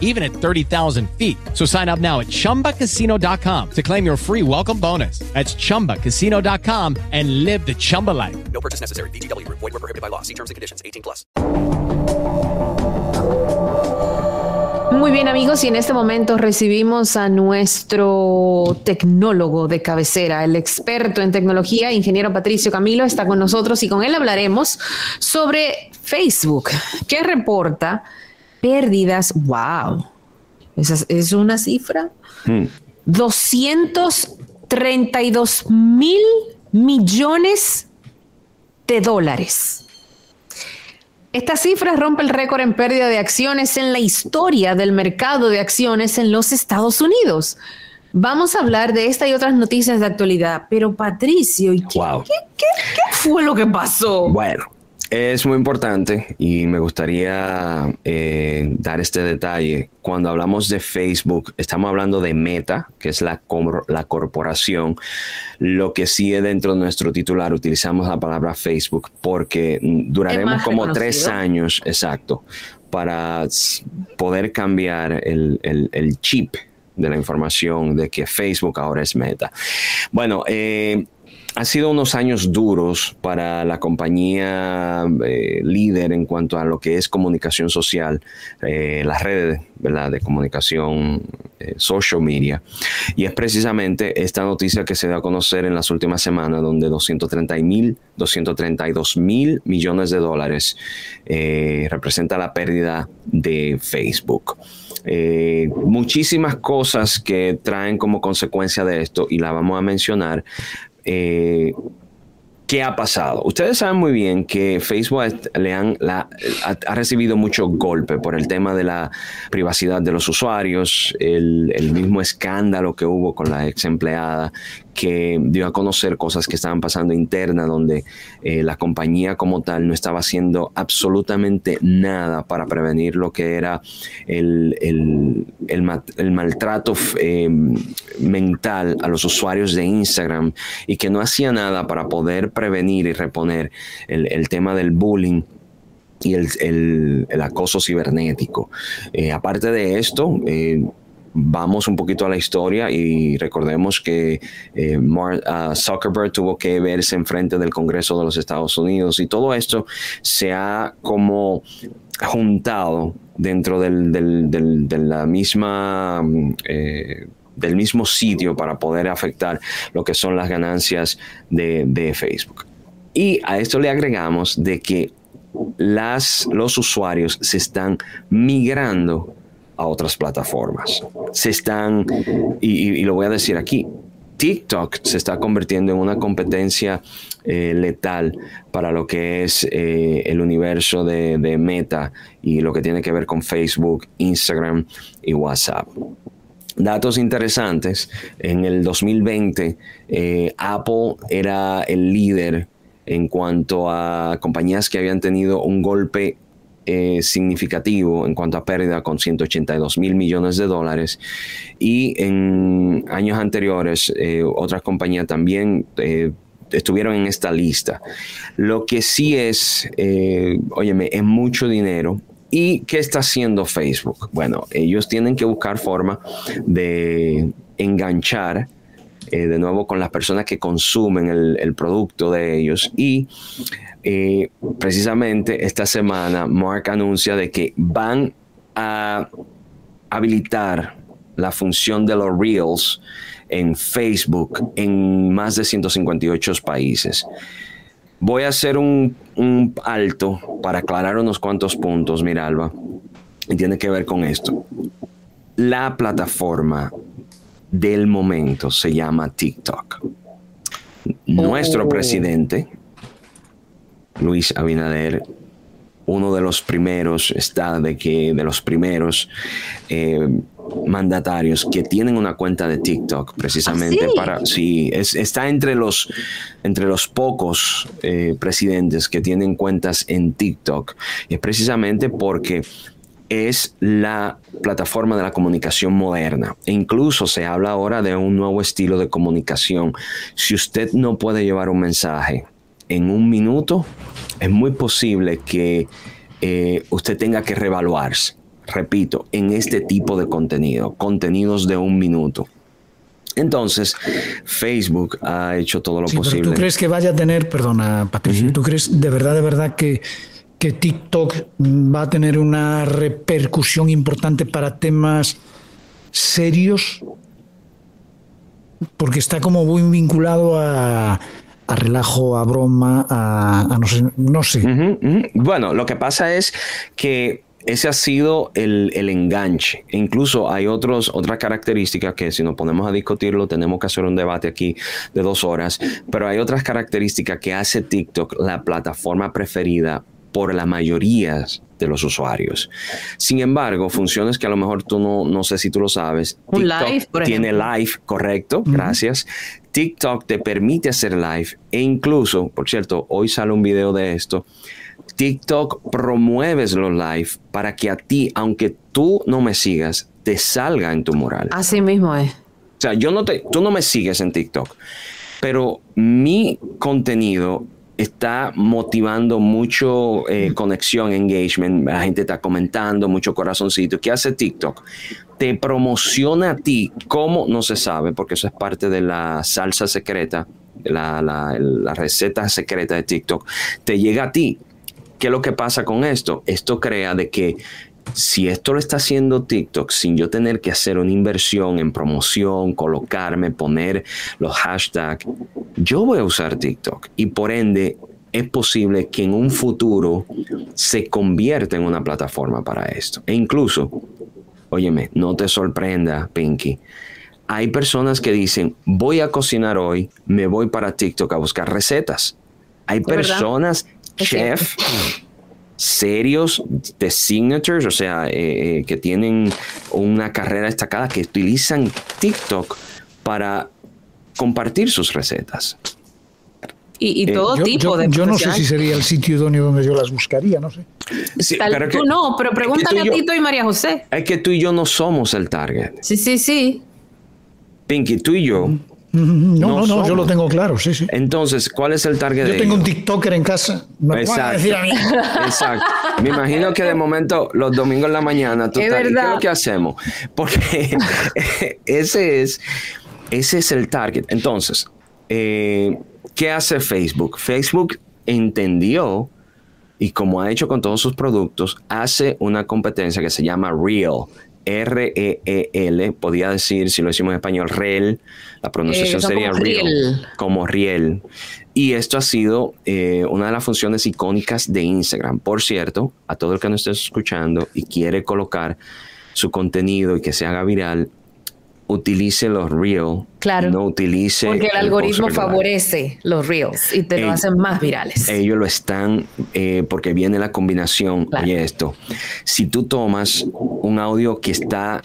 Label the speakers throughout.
Speaker 1: even at 30,000 feet. So sign up now at chumbacasino.com to claim your free welcome bonus. That's chumbacasino.com and live the Chumba life.
Speaker 2: No purchase necessary. VGW Group. Void were prohibited by law. See terms and conditions. 18 plus.
Speaker 3: Muy bien amigos y en este momento recibimos a nuestro tecnólogo de cabecera, el experto en tecnología, ingeniero Patricio Camilo, está con nosotros y con él hablaremos sobre Facebook, que reporta pérdidas, wow, esa es- una cifra, 232 mil millones de dólares. Esta cifra rompe el récord en pérdida de acciones en la historia del mercado de acciones en los Estados Unidos. Vamos a hablar de esta y otras noticias de actualidad, pero Patricio, ¿y qué,
Speaker 4: Wow.
Speaker 3: qué- qué- qué fue lo que pasó?
Speaker 4: Bueno, es muy importante y me gustaría eh, dar este detalle. Cuando hablamos de Facebook, estamos hablando de Meta, que es la, cor- la corporación. Lo que sigue dentro de nuestro titular, utilizamos la palabra Facebook porque duraremos como tres años, exacto, para poder cambiar el, el- el chip de la información de que Facebook ahora es Meta. Bueno, eh, ha sido unos años duros para la compañía eh, líder en cuanto a lo que es comunicación social, eh, las redes ¿verdad? de comunicación, eh, social media. Y es precisamente esta noticia que se da a conocer en las últimas semanas, donde 230 mil, 232 mil millones de dólares representa la pérdida de Facebook. Muchísimas cosas que traen como consecuencia de esto y la vamos a mencionar. Eh, ¿Qué ha pasado? Ustedes saben muy bien que Facebook le han, la- ha, recibido mucho golpe por el tema de la privacidad de los usuarios, el, mismo escándalo que hubo con la ex empleada que dio a conocer cosas que estaban pasando interna, donde eh, la compañía como tal no estaba haciendo absolutamente nada para prevenir lo que era el maltrato eh, mental a los usuarios de Instagram y que no hacía nada para poder prevenir y reponer el, el tema del bullying y el, el- acoso cibernético. Eh, aparte de esto, eh, vamos un poquito a la historia y recordemos que eh, Mark ah, Zuckerberg tuvo que verse enfrente del Congreso de los Estados Unidos y todo esto se ha como juntado dentro del, del- del- de la misma mm, del mismo sitio para poder afectar lo que son las ganancias de, Facebook. Y a esto le agregamos de que las, los usuarios se están migrando a otras plataformas. Se están, y, lo voy a decir aquí, TikTok se está convirtiendo en una competencia eh, letal para lo que es eh, el universo de Meta y lo que tiene que ver con Facebook, Instagram y WhatsApp. Datos interesantes, en el 2020 eh, Apple era el líder en cuanto a compañías que habían tenido un golpe eh, significativo en cuanto a pérdida con 182 mil millones de dólares y en años anteriores eh, otras compañías también estuvieron en esta lista. Lo que sí es, óyeme, es mucho dinero. ¿Y qué está haciendo Facebook? Bueno, ellos tienen que buscar forma de enganchar eh, de nuevo con las personas que consumen el, producto de ellos y eh, precisamente esta semana Mark anuncia de que van a habilitar la función de los Reels en Facebook en más de 158 países. Voy a hacer un, un alto para aclarar unos cuantos puntos, mira Alba, y tiene que ver con esto. La plataforma del momento se llama TikTok. Nuestro
Speaker 3: Oh.
Speaker 4: presidente, Luis Abinader, uno de los primeros, está de que de los primeros, eh, mandatarios que tienen una cuenta de TikTok precisamente
Speaker 3: ¿Ah, sí?
Speaker 4: para sí es- está entre los entre los pocos eh, presidentes que tienen cuentas en TikTok y es precisamente porque es la plataforma de la comunicación moderna. E incluso se habla ahora de un nuevo estilo de comunicación. Si usted no puede llevar un mensaje en un minuto, es muy posible que eh, usted tenga que revaluarse, repito, en este tipo de contenido, contenidos de un minuto. Entonces, Facebook ha hecho todo lo
Speaker 5: Sí, pero
Speaker 4: posible.
Speaker 5: ¿Tú crees que vaya a tener, perdona Patricia, ¿tú crees de verdad, de verdad que, que TikTok va a tener una repercusión importante para temas serios? Porque está como muy vinculado a, a relajo, a broma, a, a no sé, no sé.
Speaker 4: Bueno, lo que pasa es que ese ha sido el, el enganche. E incluso hay otros, otras características que si nos ponemos a discutirlo tenemos que hacer un debate aquí de dos horas, pero hay otras características que hace TikTok la plataforma preferida por la mayoría de los usuarios. Sin embargo, funciones que a lo mejor tú no, no sé si tú lo sabes.
Speaker 3: Un
Speaker 4: TikTok
Speaker 3: live, por
Speaker 4: tiene live, correcto, gracias. TikTok te permite hacer live e incluso, por cierto, hoy sale un video de esto. TikTok promueves los live para que a ti, aunque tú no me sigas, te salga en tu mural.
Speaker 3: Así mismo es.
Speaker 4: O sea, yo no te, tú no me sigues en TikTok, pero mi contenido está motivando mucho eh, conexión, engagement. La gente está comentando, mucho corazoncito. ¿Qué hace TikTok? Te promociona a ti como no se sabe, porque eso es parte de la salsa secreta, la, la- la receta secreta de TikTok. Te llega a ti. ¿Qué es lo que pasa con esto? Esto crea de que si esto lo está haciendo TikTok sin yo tener que hacer una inversión en promoción, colocarme, poner los hashtags, yo voy a usar TikTok y por ende es posible que en un futuro se convierta en una plataforma para esto. E incluso, óyeme, no te sorprenda, Pinky. Hay personas que dicen, voy a cocinar hoy, me voy para TikTok a buscar recetas. Hay personas, chef, serios de signatures, o sea, eh, eh, que tienen una carrera destacada, que utilizan TikTok para compartir sus recetas.
Speaker 3: Y, y
Speaker 4: Eh,
Speaker 3: todo
Speaker 5: Yo,
Speaker 3: tipo
Speaker 5: yo-
Speaker 3: de
Speaker 5: yo no sé si sería el sitio idóneo donde yo las buscaría, no sé.
Speaker 4: Sí,
Speaker 3: Tal-
Speaker 4: pero que-
Speaker 3: tú no, pero
Speaker 4: es que
Speaker 3: pregúntale a Tito y María José.
Speaker 4: Es que tú y yo no somos el target.
Speaker 3: Sí, sí, sí.
Speaker 4: Pinky, tú y yo.
Speaker 5: No,
Speaker 4: No
Speaker 5: no, no, yo lo tengo claro, sí, sí.
Speaker 4: Entonces, ¿cuál es el target
Speaker 5: Yo
Speaker 4: de
Speaker 5: tengo un? TikToker en casa. Me decir a mí.
Speaker 4: Exacto. Me imagino que de momento los domingos en la mañana tú
Speaker 3: Es
Speaker 4: estás- ¿y ¿qué es lo que hacemos? Porque ese es ese es el target. Entonces, eh, ¿qué hace Facebook? Facebook entendió y como ha hecho con todos sus productos, hace una competencia que se llama Real. R-E-E-L, podía decir, si lo decimos en español, REL, la pronunciación
Speaker 3: Eh,
Speaker 4: sería
Speaker 3: como
Speaker 4: Real,
Speaker 3: riel.
Speaker 4: como Riel. Y esto ha sido eh, una de las funciones icónicas de Instagram. Por cierto, a todo el que nos esté escuchando y quiere colocar su contenido y que se haga viral, utilice los Real.
Speaker 3: Claro.
Speaker 4: No utilice.
Speaker 3: Porque el
Speaker 4: el
Speaker 3: algoritmo favorece los reels y te lo
Speaker 4: Ey.
Speaker 3: hacen más virales.
Speaker 4: Ellos lo están, eh, porque viene la combinación.
Speaker 3: Claro.
Speaker 4: Oye, esto. Si tú tomas un audio que está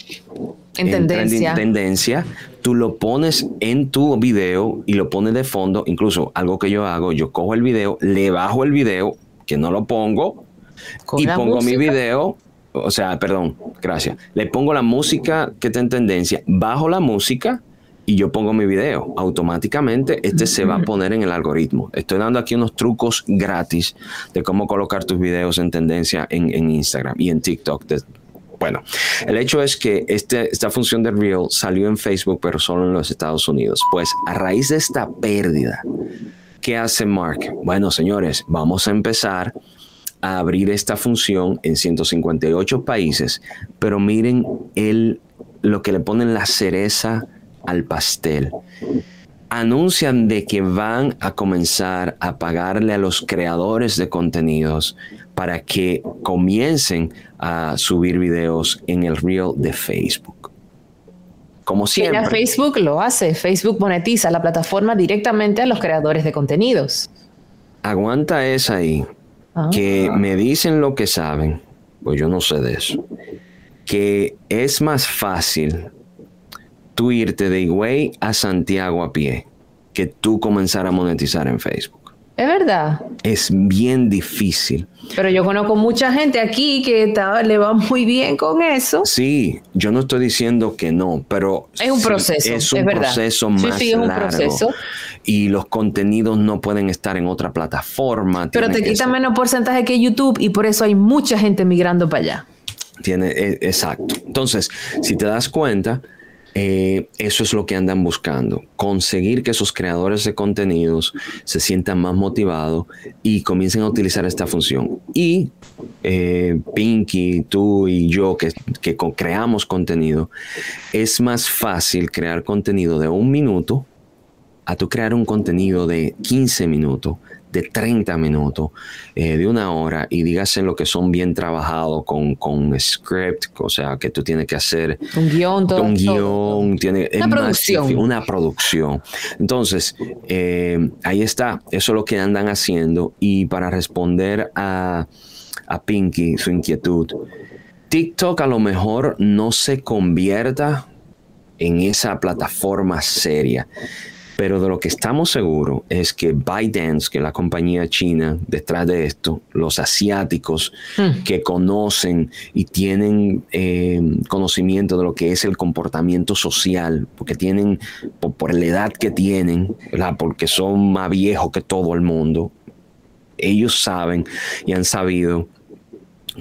Speaker 3: En tendencia.
Speaker 4: tendencia, tú lo pones en tu video y lo pones de fondo. Incluso algo que yo hago, yo cojo el video, le bajo el video, que no lo pongo, y pongo mi video. O sea, perdón, gracias. Le pongo la música que está en tendencia, bajo la música y yo pongo mi video. Automáticamente este se va a poner en el algoritmo. Estoy dando aquí unos trucos gratis de cómo colocar tus videos en tendencia en, Instagram y en TikTok. De- bueno, el hecho es que este, esta función de Reel salió en Facebook, pero solo en los Estados Unidos. Pues a raíz de esta pérdida, ¿qué hace Mark? Bueno, señores, vamos a empezar a abrir esta función en 158 países, pero miren el, lo que le ponen la cereza al pastel. Anuncian de que van a comenzar a pagarle a los creadores de contenidos para que comiencen a subir videos en el reel de Facebook. Como
Speaker 3: Mira,
Speaker 4: siempre.
Speaker 3: Facebook lo hace. Facebook monetiza la plataforma directamente a los creadores de contenidos.
Speaker 4: Aguanta esa ahí.
Speaker 3: Ah.
Speaker 4: que me dicen lo que saben, pues yo no sé de eso, que es más fácil tú irte de Higüey a Santiago a pie que tú comenzar a monetizar en Facebook.
Speaker 3: Es verdad.
Speaker 4: Es bien difícil.
Speaker 3: Pero yo conozco mucha gente aquí que está- le va muy bien con eso.
Speaker 4: Sí, yo no estoy diciendo que no, pero
Speaker 3: Es un
Speaker 4: sí,
Speaker 3: proceso,
Speaker 4: es un
Speaker 3: es verdad.
Speaker 4: proceso
Speaker 3: Sí,
Speaker 4: más
Speaker 3: sí, es un
Speaker 4: largo.
Speaker 3: proceso.
Speaker 4: Y los contenidos no pueden estar en otra plataforma.
Speaker 3: Pero te quita menos porcentaje que YouTube y por eso hay mucha gente migrando para allá.
Speaker 4: Tiene, e- exacto. Entonces, si te das cuenta, eh, eso es lo que andan buscando. Conseguir que esos creadores de contenidos se sientan más motivados y comiencen a utilizar esta función. Y eh, Pinky, tú y yo que, que creamos contenido, es más fácil crear contenido de un minuto a crear un contenido de 15 minutos, de 30 minutos, eh, de una hora, y dígase lo que son bien trabajados con, con script, o sea, que tú tienes que hacer
Speaker 3: Un guion, todo.
Speaker 4: un
Speaker 3: todo.
Speaker 4: guion, tiene
Speaker 3: Una producción.
Speaker 4: una producción. Entonces, eh, ahí está, eso es lo que andan haciendo. Y para responder a, a Pinky, su inquietud, TikTok a lo mejor no se convierta en esa plataforma seria. Pero de lo que estamos seguros es que ByteDance, que es la compañía china detrás de esto, los asiáticos que conocen y tienen eh, conocimiento de lo que es el comportamiento social, porque tienen, por, por la edad que tienen, ¿verdad? porque son más viejos que todo el mundo, ellos saben y han sabido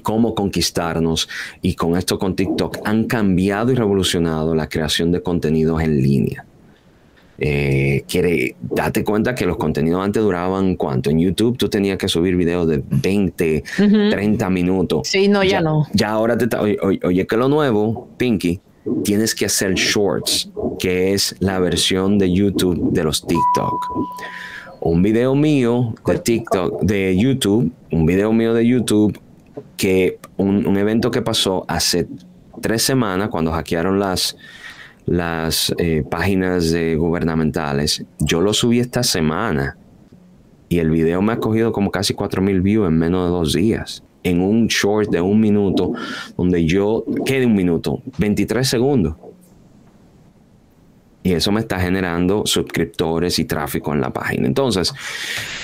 Speaker 4: cómo conquistarnos y con esto con TikTok han cambiado y revolucionado la creación de contenidos en línea. Eh, quiere, date cuenta que los contenidos antes duraban cuánto. En YouTube tú tenías que subir videos de 20, 30 minutos.
Speaker 3: Sí, no, ya no.
Speaker 4: Ya ahora te oye, oye, oye, que lo nuevo, Pinky, tienes que hacer shorts, que es la versión de YouTube de los TikTok. Un video mío de TikTok, de YouTube, un video mío de YouTube, que un, un evento que pasó hace tres semanas cuando hackearon las, las eh, páginas eh, gubernamentales. Yo lo subí esta semana y el video me ha cogido como casi 4.000 views en menos de dos días. En un short de un minuto, donde yo, ¿qué de un minuto? 23 segundos. Y eso me está generando suscriptores y tráfico en la página. Entonces,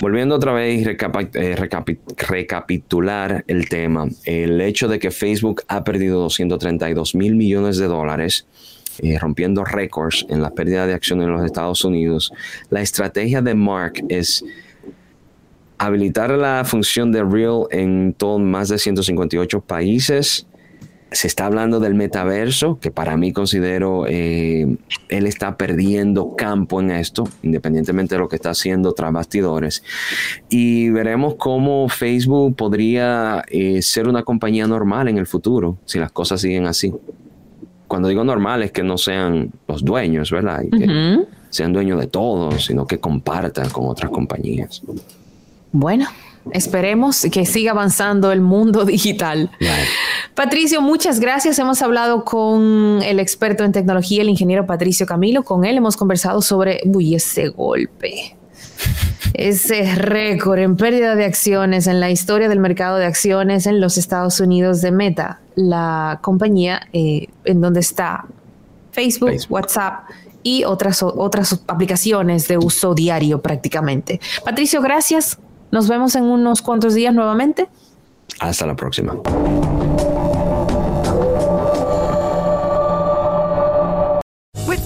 Speaker 4: volviendo otra vez y eh, recapi- recapitular el tema, el hecho de que Facebook ha perdido 232 mil millones de dólares, eh, rompiendo récords en la pérdida de acciones en los Estados Unidos, la estrategia de Mark es habilitar la función de Real en todo, más de 158 países. Se está hablando del metaverso, que para mí considero eh, él está perdiendo campo en esto, independientemente de lo que está haciendo tras bastidores. Y veremos cómo Facebook podría eh, ser una compañía normal en el futuro, si las cosas siguen así. Cuando digo normal es que no sean los dueños, ¿verdad? Y que sean dueños de todo, sino que compartan con otras compañías.
Speaker 3: Bueno, esperemos que siga avanzando el mundo digital. Patricio, muchas gracias. Hemos hablado con el experto en tecnología, el ingeniero Patricio Camilo. Con él hemos conversado sobre, uy, ese golpe, ese récord en pérdida de acciones en la historia del mercado de acciones en los Estados Unidos de Meta, la compañía eh, en donde está Facebook,
Speaker 4: Facebook.
Speaker 3: WhatsApp y otras, otras aplicaciones de uso diario prácticamente. Patricio, gracias. Nos vemos en unos cuantos días nuevamente.
Speaker 4: Hasta la próxima.